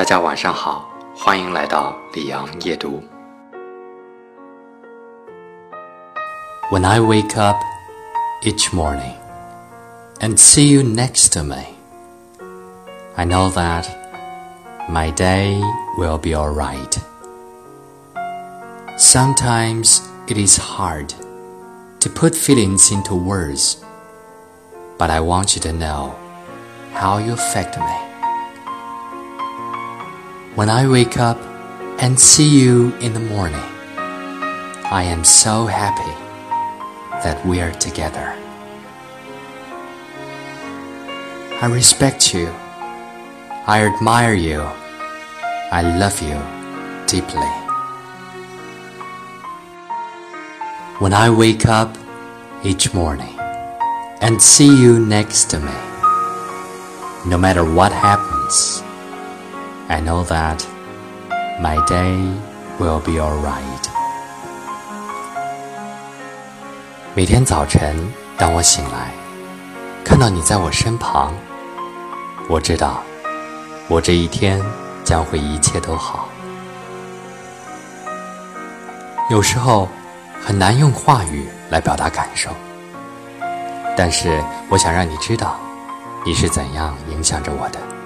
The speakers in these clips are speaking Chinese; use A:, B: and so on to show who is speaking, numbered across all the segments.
A: 大家晚上好，欢迎来到李阳夜读。When I wake up each morning and see you next to me, I know that my day will be alright. Sometimes it is hard to put feelings into words, but I want you to know how you affect me. When I wake up and see you in the morning, I am so happy that we are together. I respect you. I admire you. I love you deeply. When I wake up each morning and see you next to me, no matter what happens, I know that my day will be alright. 每天早晨，当我醒来，看到你在我身旁，我知道，我这一天将会一切都好。有时候很难用话语来表达感受，但是我想让你知道，你是怎样影响着我的。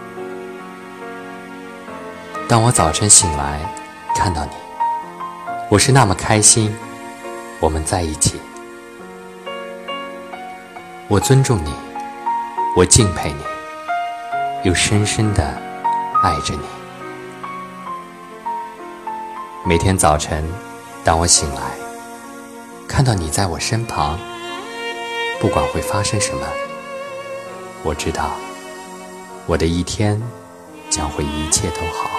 A: 当我早晨醒来，看到你，我是那么开心，我们在一起。我尊重你，我敬佩你，又深深的爱着你。每天早晨，当我醒来，看到你在我身旁，不管会发生什么，我知道我的一天将会一切都好。